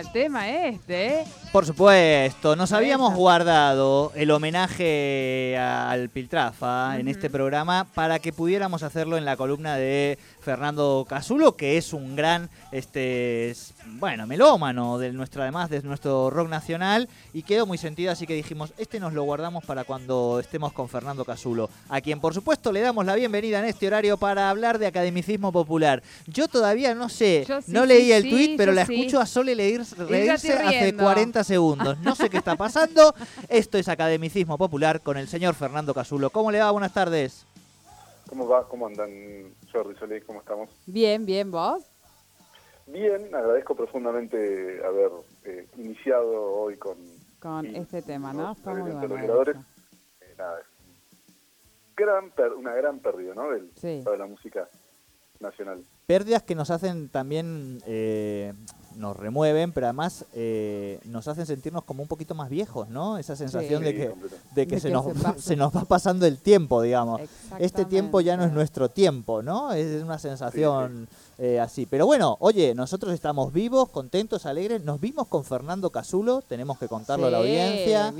El tema este, ¿eh? Por supuesto, nos habíamos guardado el homenaje al Piltrafa en este programa para que pudiéramos hacerlo en la columna de Fernando Casulo, que es un gran, este, bueno, melómano de nuestro, además de nuestro rock nacional y quedó muy sentido, así que dijimos, este nos lo guardamos para cuando estemos con Fernando Casulo, a quien por supuesto le damos la bienvenida en este horario para hablar de academicismo popular. Yo todavía no sé, sí, no sí, leí el sí, tweet, pero la escucho a Sole leer, reírse hace riendo. 40 segundos. No sé qué está pasando. Esto es Academicismo Popular con el señor Fernando Casulo. ¿Cómo le va? Buenas tardes. ¿Cómo va? ¿Cómo andan, Jordi Soleil? ¿Cómo estamos? Bien, bien, vos. Bien, agradezco profundamente haber eh, iniciado hoy con... Con y este tema, ¿no? los Está muy bueno. Eh, nada, gran per- una gran pérdida, ¿no? Del, Sí. de la música nacional. Pérdidas que nos hacen también, eh, nos remueven, pero además eh, nos hacen sentirnos como un poquito más viejos, ¿no? Esa sensación Sí, de que, de que, De se, que nos, se nos va pasando el tiempo, digamos. Este tiempo ya no es nuestro tiempo, ¿no? Es una sensación eh, así. Pero bueno, oye, nosotros estamos vivos, contentos, alegres. Nos vimos con Fernando Casulo, tenemos que contarlo a la audiencia.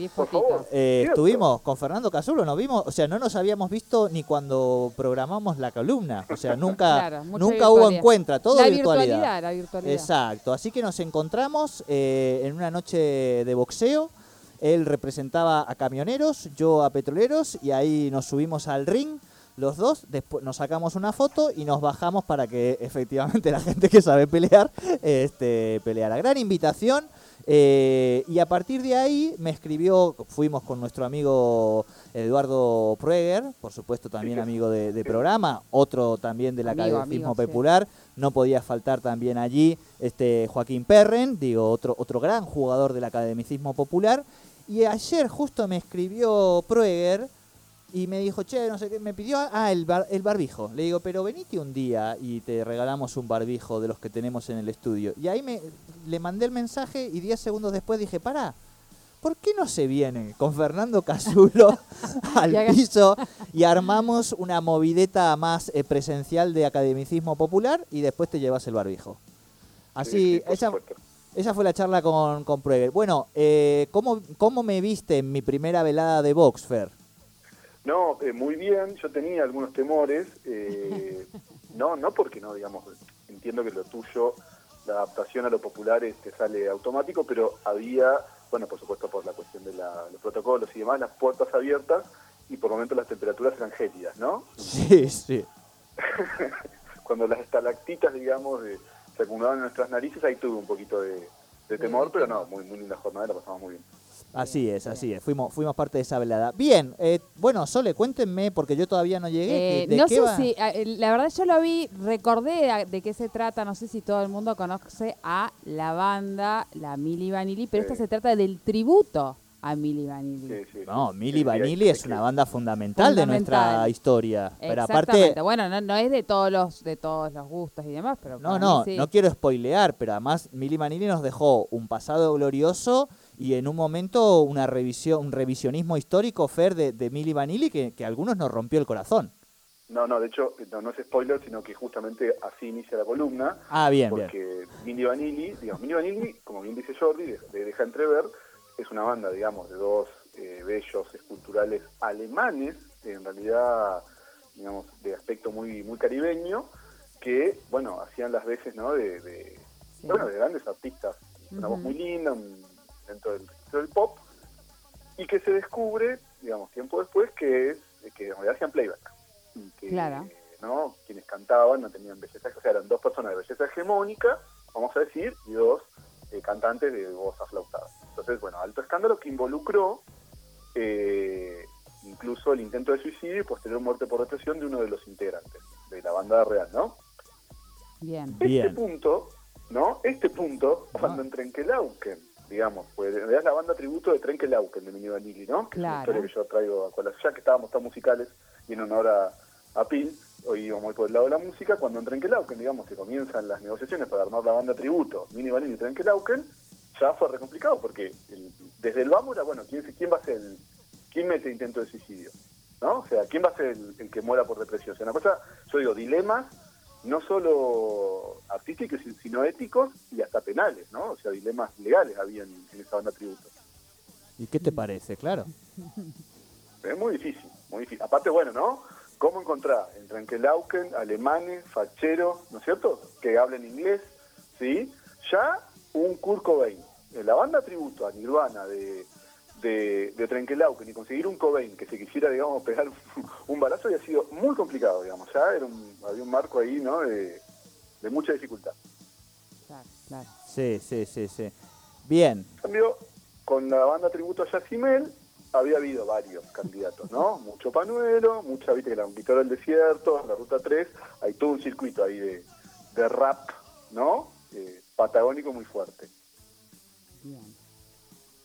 Eh, estuvimos con Fernando Casulo, nos vimos, o sea, no nos habíamos visto ni cuando programamos la columna, o sea, nunca, Claro, nunca hubo encuentra, todo la virtualidad. virtualidad, la virtualidad. Exacto, así que nos encontramos eh, en una noche de boxeo. Él representaba a camioneros, yo a petroleros, y ahí nos subimos al ring los dos, después nos sacamos una foto y nos bajamos para que efectivamente la gente que sabe pelear este, peleara. Gran invitación. eh, y a partir de ahí me escribió, fuimos con nuestro amigo Eduardo Prueger, por supuesto también amigo de, de programa, otro también del Academicismo sí. Popular, no podía faltar también allí este Joaquín Perren, digo, otro, otro gran jugador del academicismo popular. Y ayer justo me escribió Prueger y me dijo, che, no sé qué, me pidió, ah, el, bar- el barbijo. Le digo, pero venite un día y te regalamos un barbijo de los que tenemos en el estudio. Y ahí me, le mandé el mensaje y 10 segundos después dije, pará, ¿por qué no se viene con Fernando Casulo al piso y armamos una movideta más eh, presencial de academicismo popular y después te llevas el barbijo? Así, Sí, esa, esa fue la charla con, con Prueger. Bueno, eh, ¿cómo, ¿cómo me viste en mi primera velada de box, Fer? No, eh, muy bien, yo tenía algunos temores, eh, no, no porque no, digamos, entiendo que lo tuyo, la adaptación a lo popular este, sale automático, pero había, bueno, por supuesto por la cuestión de la- los protocolos y demás, las puertas abiertas y por momentos las temperaturas eran gélidas, ¿no? Sí, sí. Cuando las estalactitas, digamos, de- se acumulaban en nuestras narices, ahí tuve un poquito de, de temor, pero no, muy, muy linda jornada, la pasamos muy bien. Así es, así es. Fuimos, fuimos parte de esa velada. Bien, eh, bueno, Sole, cuéntenme, porque yo todavía no llegué. Eh, ¿de no qué sé va? si, a- el- la verdad yo lo vi, recordé de qué se trata, no sé si todo el mundo conoce a la banda, la Mili Vanilli, pero Sí. esta se trata del tributo a Mili Vanilli. Sí, sí. No, Mili Vanilli es una banda fundamental, de nuestra historia. Pero aparte. Bueno, no, no es de todos los de todos los gustos y demás, pero no, no, no quiero spoilear, pero además Mili Vanilli nos dejó un pasado glorioso y en un momento una revisión, un revisionismo histórico, Fer, de, de Mili Vanilli que, que a algunos nos rompió el corazón. No, no, de hecho, no, no es spoiler, sino que justamente así inicia la columna. Ah, bien, bien. porque Mini Vanilli, digamos, Mini Vanilli, como bien dice Jordi, de, de Deja Entrever, es una banda, digamos, de dos eh, bellos esculturales alemanes, en realidad, digamos, de aspecto muy muy caribeño, que, bueno, hacían las veces, ¿no?, de, de- Sí. bueno, de grandes artistas. Una voz muy linda un- dentro del, del pop, y que se descubre, digamos, tiempo después, que es que en realidad hacían playback. y que Claro. ¿no? quienes cantaban no tenían belleza, o sea, eran dos personas de belleza hegemónica, vamos a decir, y dos eh, cantantes de voz aflautada. Entonces, bueno, alto escándalo que involucró eh, incluso el intento de suicidio y posterior muerte por depresión de uno de los integrantes de la banda real, ¿no? Bien. Bien. Este punto, ¿no? Este punto, cuando en Trenkelauken, digamos, pues en realidad es la banda tributo de Trenkelauken de Mini Vanilli, ¿no? Que es una Claro. historia que yo traigo a colación, ya que estábamos tan musicales y en honor a, a Pil, hoy íbamos muy por el lado de la música, cuando en Trenkelauken, digamos, se comienzan las negociaciones para armar la banda tributo Mini Vanilli y Trenkelauken, ya fue re complicado porque el- desde el vamos era, bueno, ¿quién, quién va a ser el, quién mete intento de suicidio? ¿No? O sea, ¿quién va a ser el, el que muera por depresión? O sea, una cosa, yo digo, dilemas no solo artísticos, sino éticos y hasta penales, ¿no? O sea, dilemas legales había en, en esa banda tributo. ¿Y qué te parece? Claro. Es muy difícil, muy difícil. Aparte, bueno, ¿no? ¿Cómo encontrar en Trenkelauken alemanes, facheros, ¿no es cierto? Que hablen inglés, ¿sí? Ya un Kurt Cobain. En la banda tributo a Nirvana de, de, de Trenkelauken y conseguir un Cobain que se quisiera, digamos, pegar un, un balazo había sido muy complicado, digamos. Ya era un, había un marco ahí, ¿no? De, de mucha dificultad. Claro, claro. Sí, sí, sí, sí. Bien. En cambio, con la banda tributo a Yacimel había habido varios candidatos, ¿no? Mucho panuelo, mucha, viste que la Conquistadora del Desierto, la Ruta 3, hay todo un circuito ahí de, de rap, ¿no? Eh, patagónico muy fuerte. Bien.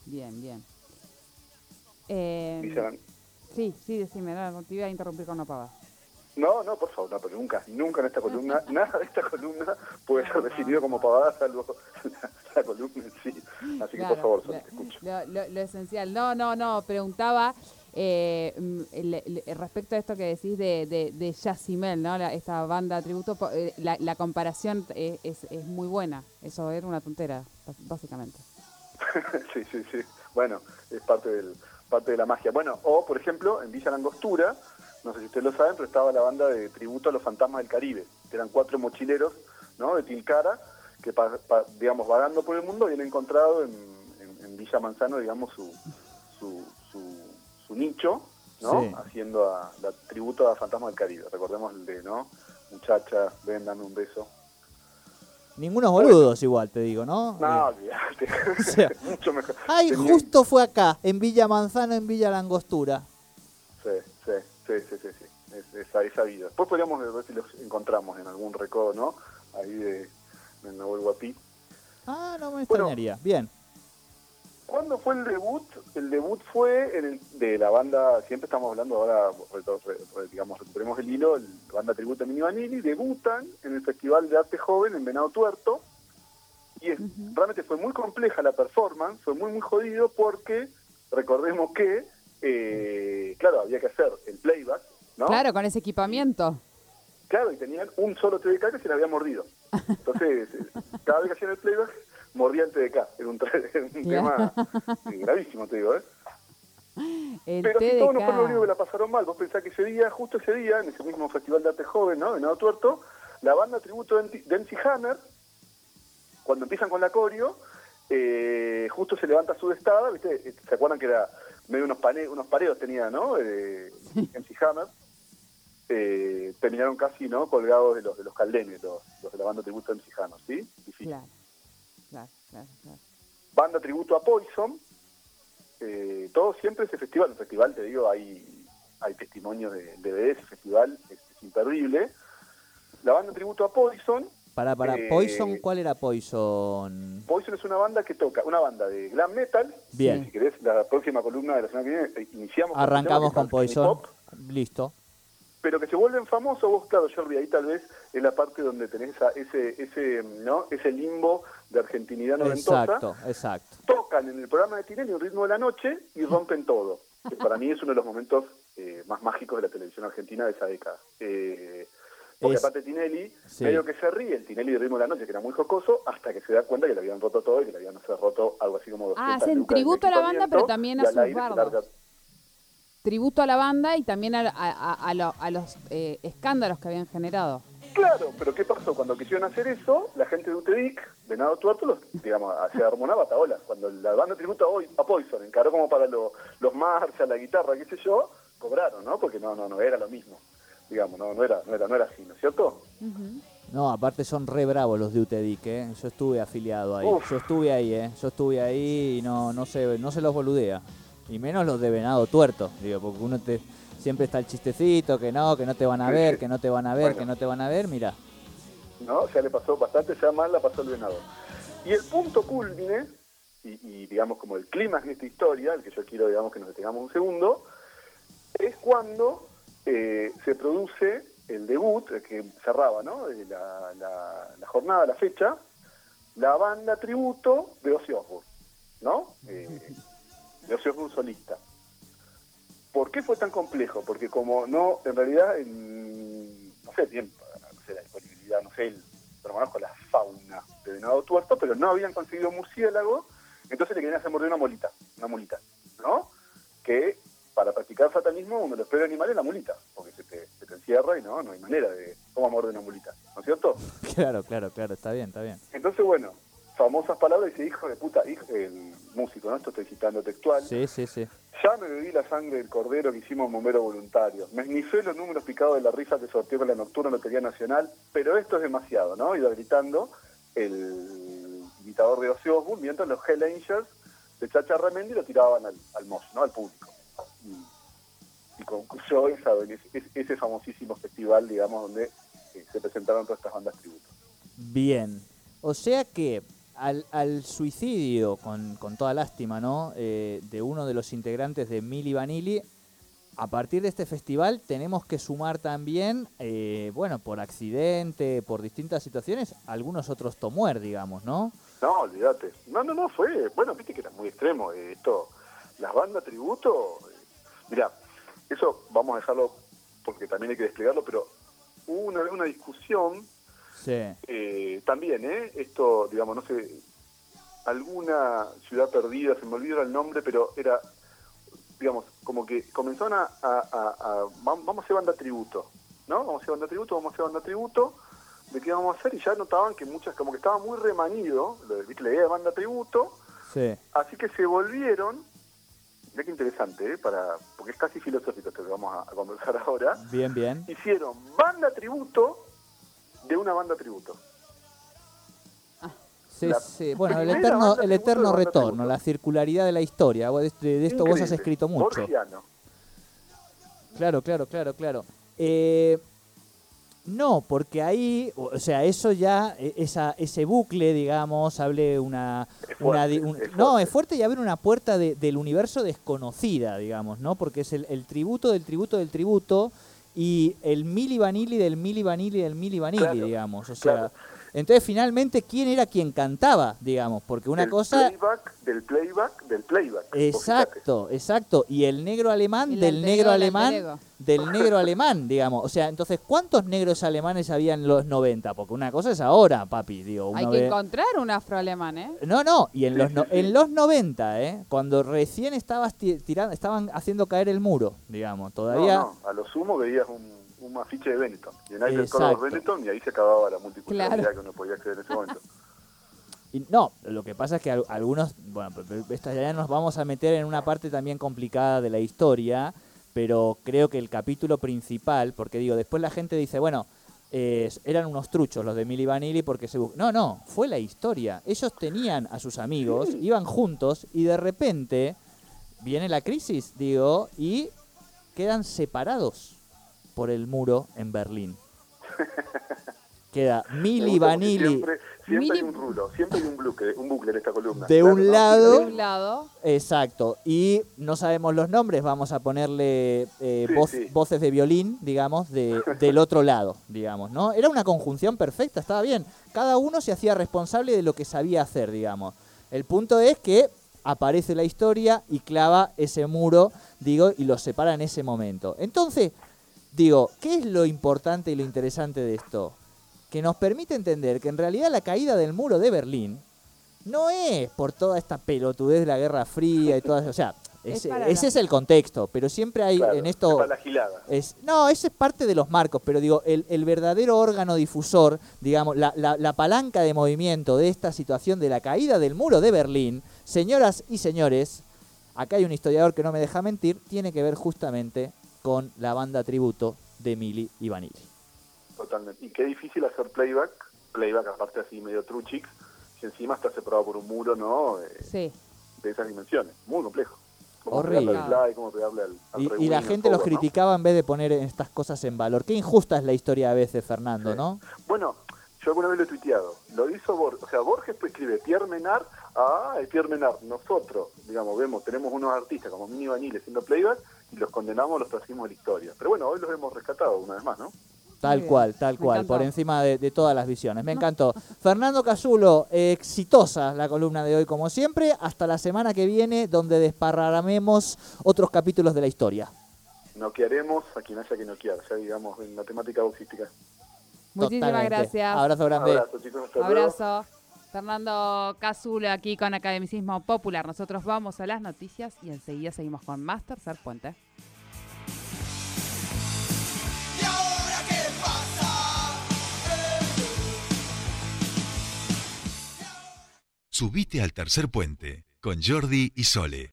Bien, bien. Eh, sí, sí, decime, no, te iba a interrumpir con una pava. no, no, por favor, no, pero nunca, nunca en esta columna, nada de esta columna puede ser definido como pavada salvo la, la columna en sí. Así que Claro, por favor, Sol, te escucho. lo- lo- lo esencial. No, no, no, preguntaba eh, mm, le- le- respecto a esto que decís de, de, de Yacimel, ¿no? La- esta banda tributo, eh, la, la comparación es, es, es muy buena. Eso era una tontera, bás- básicamente. sí, sí, sí. Bueno, es parte del parte de la magia. Bueno, o por ejemplo, en Villa Langostura, no sé si ustedes lo saben, pero estaba la banda de tributo a los fantasmas del Caribe, que eran cuatro mochileros, ¿no? De Tilcara, que pa- pa- digamos vagando por el mundo habían encontrado en, en- en Villa Manzano, digamos su su, su, su nicho, ¿no? Sí. Haciendo a, la tributo a fantasmas del Caribe. Recordemos el de, ¿no? Muchacha, ven, dame un beso. Ningunos boludos igual, te digo, ¿no? No, olvidate. sea, Mucho mejor. Ay, justo fue acá, en Villa Manzano, en Villa Langostura. Sí, sí, sí, sí, sí, sí. Es, es, es sabido. Después podríamos ver si los encontramos en algún recodo, ¿no? Ahí de, de Nahuel Guapí. Ah, no me Bueno. extrañaría. Bien. ¿Cuándo fue el debut? El debut fue en el, de la banda, siempre estamos hablando ahora, re- digamos, recuperemos el hilo, el- la banda tributo a Mini Vanilli, debutan en el Festival de Arte Joven en Venado Tuerto. Y es- realmente fue muy compleja la performance, fue muy, muy jodido porque recordemos que, eh, claro, había que hacer el playback, ¿no? Claro, con ese equipamiento. Claro, y tenían un solo TDK que se le había mordido. Entonces, eh, cada vez que hacían el playback, mordía el TDK. Era un, era un tema gravísimo, te digo, ¿eh? El Pero si todo no TDK. fue lo único que la pasaron mal. Vos pensás que ese día, justo ese día, en ese mismo Festival de Arte Joven, ¿no? En Nado Tuerto, la banda tributo de de MC Hammer, cuando empiezan con la coreo, eh, justo se levanta su destada, ¿viste? ¿Se acuerdan que era medio unos, pane- unos pareos tenía, ¿no? Eh, MC Hammer. Eh, terminaron casi, ¿no? Colgados de los de los caldenes, los, los de la banda tributo de MC Hammer, ¿sí? Difícil. Claro, claro, claro, claro. banda tributo a Poison, eh, todo siempre ese festival, un festival, te digo, hay, hay testimonios de, de ese festival, es, es imperdible. La banda tributo a Poison, Para, para, Eh, Poison, ¿cuál era Poison? Poison es una banda que toca, una banda de glam metal. Bien. Si querés, la próxima columna de la semana que viene, eh, iniciamos con Arrancamos con es Poison. Listo. Pero que se vuelven famosos, vos, claro, Jordi, ahí tal vez es la parte donde tenés esa- ese, ese, ¿no? ese limbo de argentinidad noventosa. Exacto, exacto. tocan en el programa de Tinelli un ritmo de la noche y rompen todo. Que para mí es uno de los momentos eh, más mágicos de la televisión argentina de esa década. Eh, porque Es- aparte Tinelli, sí. medio que se ríe, el Tinelli de ritmo de la noche, que era muy jocoso, hasta que se da cuenta que le habían roto todo y que le habían roto algo así como 200 Ah, hacen tributo a la banda, pero también a sus bardos. Tributo a la banda y también a, a- a- a lo- a los eh, escándalos que habían generado. Claro, pero ¿qué pasó? Cuando quisieron hacer eso, la gente de UTEDIC, Venado Tuerto, los, digamos, se armó una bataola. Cuando la banda tributo a, Boy- a Poison encaró como para lo- los Marshall, la guitarra, qué sé yo, cobraron, ¿no? Porque no, no, no era lo mismo. digamos, no, no, era, no, era, no era así, ¿no es cierto? Ujú. No, aparte son re bravos los de UTEDIC, ¿eh? Yo estuve afiliado ahí. Uf. Yo estuve ahí, ¿eh? Yo estuve ahí y no, no, se, no se los boludea. Y menos los de venado tuerto, digo, porque uno te siempre está el chistecito, que no, que no te van a ver, que no te van a ver, Bueno. que no te van a ver, mira. ¿no? Ya le pasó bastante, ya mal la pasó el venado. Y el punto culmine, y, y, digamos como el clímax de esta historia, el que yo quiero digamos que nos detengamos un segundo, es cuando eh, se produce el debut, el que cerraba ¿no? Eh, la, la- la jornada, la fecha, la banda tributo de Ozzy Osbourne, ¿no? Eh, de Ozzy Osbourne solista. ¿Por qué fue tan complejo? Porque como no, en realidad, en, no sé, bien, no sé la disponibilidad, no sé, el, pero conozco la fauna de venado tuerto, pero no habían conseguido murciélago, entonces le querían hacer morder una molita, una mulita, ¿no? Que para practicar satanismo uno de los peores animales es la mulita, porque se te, se te encierra y no, no hay manera de cómo morder una mulita, ¿no es cierto? Claro, claro, claro, está bien, está bien. Entonces, bueno, famosas palabras, dice hijo de puta, hijo, el músico, ¿no? Esto estoy citando textual. Sí, sí, sí. Ya me bebí la sangre del cordero que hicimos en bombero voluntario. Me esnifé los números picados de la rifa que sorteó con la nocturna Lotería Nacional, pero esto es demasiado, ¿no? Iba gritando el imitador de Ozzy Osbourne, mientras los Hell Angels de Chacha Remendi lo tiraban al, al mosh, ¿no? Al público. Y, y concluyó ese, ese famosísimo festival, digamos, donde eh, se presentaron todas estas bandas tributo. Bien. O sea que al, al suicidio, con, con toda lástima, ¿no? Eh, de uno de los integrantes de Mili Vanilli, a partir de este festival tenemos que sumar también, eh, bueno, por accidente, por distintas situaciones, algunos otros tomuer, digamos, ¿no? No, olvídate. No, no, no, fue. Bueno, viste que era muy extremo eh, esto. Las bandas tributo. eh, mirá, eso vamos a dejarlo porque también hay que desplegarlo, pero hubo una una discusión Sí. eh, también, ¿eh? Esto, digamos, no sé, alguna ciudad perdida, se me olvidó el nombre, pero era, digamos, como que comenzaron a, a- a- a- vam- vamos a hacer banda tributo, ¿no? Vamos a hacer banda tributo, vamos a hacer banda tributo, de qué vamos a hacer, y ya notaban que muchas, como que estaba muy remanido, lo de- ¿viste? la idea de banda tributo, Sí. así que se volvieron, mira qué interesante, ¿eh? Para, porque es casi filosófico esto que vamos a- a conversar ahora, Bien, bien. hicieron banda tributo de una banda tributo. Sí, La sí. Bueno, el eterno, el eterno retorno, la circularidad de la historia. De, de esto vos has Increíble. escrito mucho. Borgiano. Claro, claro, claro, claro. Eh, no, porque ahí, o sea, eso ya, e- esa, ese bucle, digamos, hable una... Es una fuerte, un- es no, es fuerte y abre una puerta de- del universo desconocida, digamos, ¿no? Porque es el, el tributo del tributo del tributo y el Mili Vanilli del Mili Vanilli del Mili Vanilli, Claro, digamos. O sea, claro. Entonces finalmente, ¿quién era quien cantaba, digamos? Porque una del cosa... Playback, del playback, del playback. Exacto, exacto. Y el negro alemán El del negro alemán del negro alemán, digamos. O sea, entonces, ¿cuántos negros alemanes había en los 90? Porque una cosa es ahora, papi, digo, Hay que ve- encontrar un afroalemán, ¿eh? No, no, y en Sí, los no- sí. en los 90, ¿eh? Cuando recién estabas ti- tirando, estaban haciendo caer el muro, digamos, todavía No, no, a lo sumo veías un, un afiche de Benetton. United Exacto. Color Benetton y ahí se acababa la multiculturalidad Claro. que uno podía acceder en ese momento. Y no, lo que pasa es que al- algunos, bueno, ya nos vamos a meter en una parte también complicada de la historia, pero creo que el capítulo principal, porque digo, después la gente dice, bueno, eh, eran unos truchos los de Milli Vanilli porque se No, no, fue la historia. Ellos tenían a sus amigos, iban juntos y de repente viene la crisis, digo, y quedan separados por el muro en Berlín. Queda porque Vanilli Siempre, siempre hay Mili- un rulo, siempre hay un bucle, un bucle en esta columna. De un ¿no? lado- De un lado, Exacto, y no sabemos los nombres, vamos a ponerle eh, Sí, voz- sí. voces de violín, digamos, de, del otro lado, digamos, ¿no? Era una conjunción perfecta, estaba bien. Cada uno se hacía responsable de lo que sabía hacer, digamos. El punto es que aparece la historia y clava ese muro, digo, y los separa en ese momento. Entonces, digo, ¿qué es lo importante y lo interesante de esto? Que nos permite entender que en realidad la caída del muro de Berlín no es por toda esta pelotudez de la Guerra Fría y todas, o sea, Es ese, es el contexto, pero siempre hay Claro, en esto Para la gilada. es, no, ese es parte de los marcos, pero digo, el, el verdadero órgano difusor, digamos, la, la- la palanca de movimiento de esta situación de la caída del muro de Berlín, señoras y señores, acá hay un historiador que no me deja mentir, tiene que ver justamente con la banda tributo de Mili y Vanilli. Totalmente. Y qué difícil hacer playback, playback aparte así medio truchix, si encima está separado por un muro, ¿no? Eh, Sí. de esas dimensiones. Muy complejo. Cómo Horrible. al slide, cómo pegarle al, al Y, la gente los criticaba en vez de poner estas cosas en valor. Qué injusta es la historia a veces, Fernando, Sí. ¿no? Bueno, yo alguna vez lo he tuiteado. Lo hizo Borges. O sea, Borges pues escribe Pierre Menard. Ah, es Pierre Menard. Nosotros, digamos, vemos, tenemos unos artistas como Mini Vanille haciendo playback y los condenamos, los trajimos de la historia. Pero bueno, hoy los hemos rescatado una vez más, ¿no? Tal bien. cual, tal Me cual, encantó. por encima de, de todas las visiones. Me encantó. Fernando Casulo, eh, exitosa la columna de hoy como siempre. Hasta la semana que viene, donde desparramemos otros capítulos de la historia. Noquearemos a quien haya que noquear, ya digamos, en la temática boxística. Muchísimas Totalmente. gracias. Abrazo Un grande. abrazo, chicos. Hasta luego. Abrazo. Fernando Cazulo aquí con Academicismo Popular. Nosotros vamos a las noticias y enseguida seguimos con más Tercer Puente. Subite al tercer puente con Jordi y Sole.